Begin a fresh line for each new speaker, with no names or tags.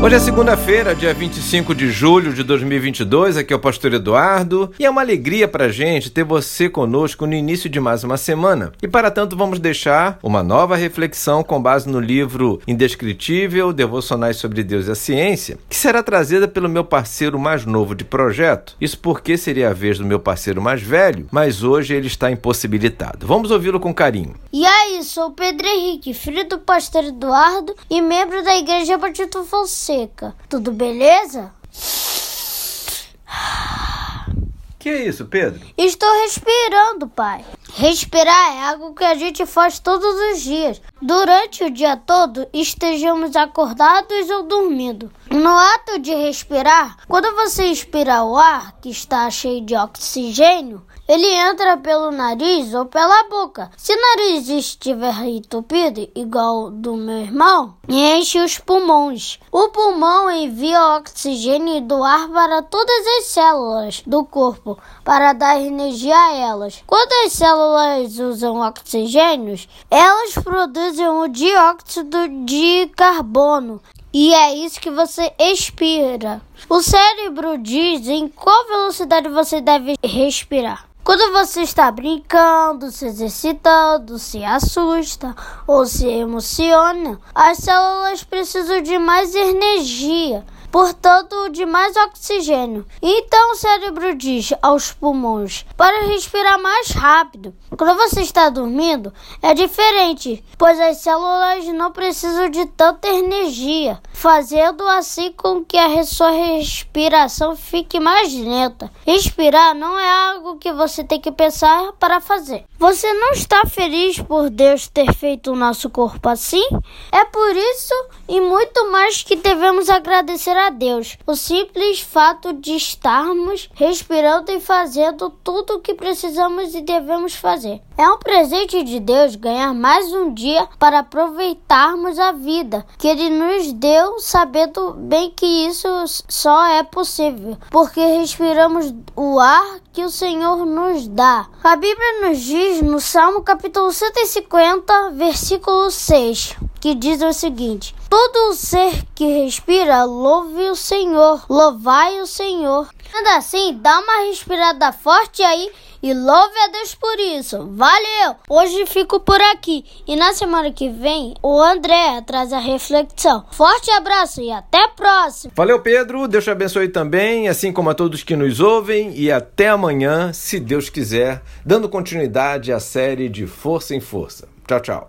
Hoje é segunda-feira, dia 25 de julho de 2022. Aqui é o Pastor Eduardo e é uma alegria para gente ter você conosco no início de mais uma semana. E para tanto, vamos deixar uma nova reflexão com base no livro Indescritível Devocionais sobre Deus e a Ciência, que será trazida pelo meu parceiro mais novo de projeto. Isso porque seria a vez do meu parceiro mais velho, mas hoje ele está impossibilitado. Vamos ouvi-lo com carinho.
E aí, sou Pedro Henrique, filho do Pastor Eduardo e membro da Igreja Batista Fonseca seca. Tudo beleza?
Que é isso, Pedro?
Estou respirando, pai. Respirar é algo que a gente faz todos os dias. Durante o dia todo, estejamos acordados ou dormindo. No ato de respirar, quando você inspira o ar, que está cheio de oxigênio, ele entra pelo nariz ou pela boca. Se o nariz estiver entupido, igual do meu irmão, enche os pulmões. O pulmão envia oxigênio do ar para todas as células do corpo para dar energia a elas. Quando as células usam oxigênio, elas produzem o dióxido de carbono, e é isso que você expira. O cérebro diz em qual velocidade você deve respirar. Quando você está brincando, se exercitando, se assusta ou se emociona, as células precisam de mais energia portanto, de mais oxigênio. Então o cérebro diz aos pulmões para respirar mais rápido. Quando você está dormindo, é diferente, pois as células não precisam de tanta energia, fazendo assim com que a sua respiração fique mais lenta. Respirar não é algo que você tem que pensar para fazer. Você não está feliz por Deus ter feito o nosso corpo assim? É por isso e muito mais que devemos agradecer a Deus. O simples fato de estarmos respirando e fazendo tudo o que precisamos e devemos fazer. É um presente de Deus ganhar mais um dia para aproveitarmos a vida que Ele nos deu, sabendo bem que isso só é possível, porque respiramos o ar que o Senhor nos dá. A Bíblia nos diz no Salmo capítulo 150, versículo 6, que diz o seguinte: Todo ser que respira, louve o Senhor, louvai o Senhor. Ainda assim, dá uma respirada forte aí e louve a Deus por isso. Valeu! Hoje fico por aqui e na semana que vem o André traz a reflexão. Forte abraço e até a próxima!
Valeu, Pedro. Deus te abençoe também, assim como a todos que nos ouvem e até amanhã, se Deus quiser, dando continuidade à série de Força em Força. Tchau, tchau.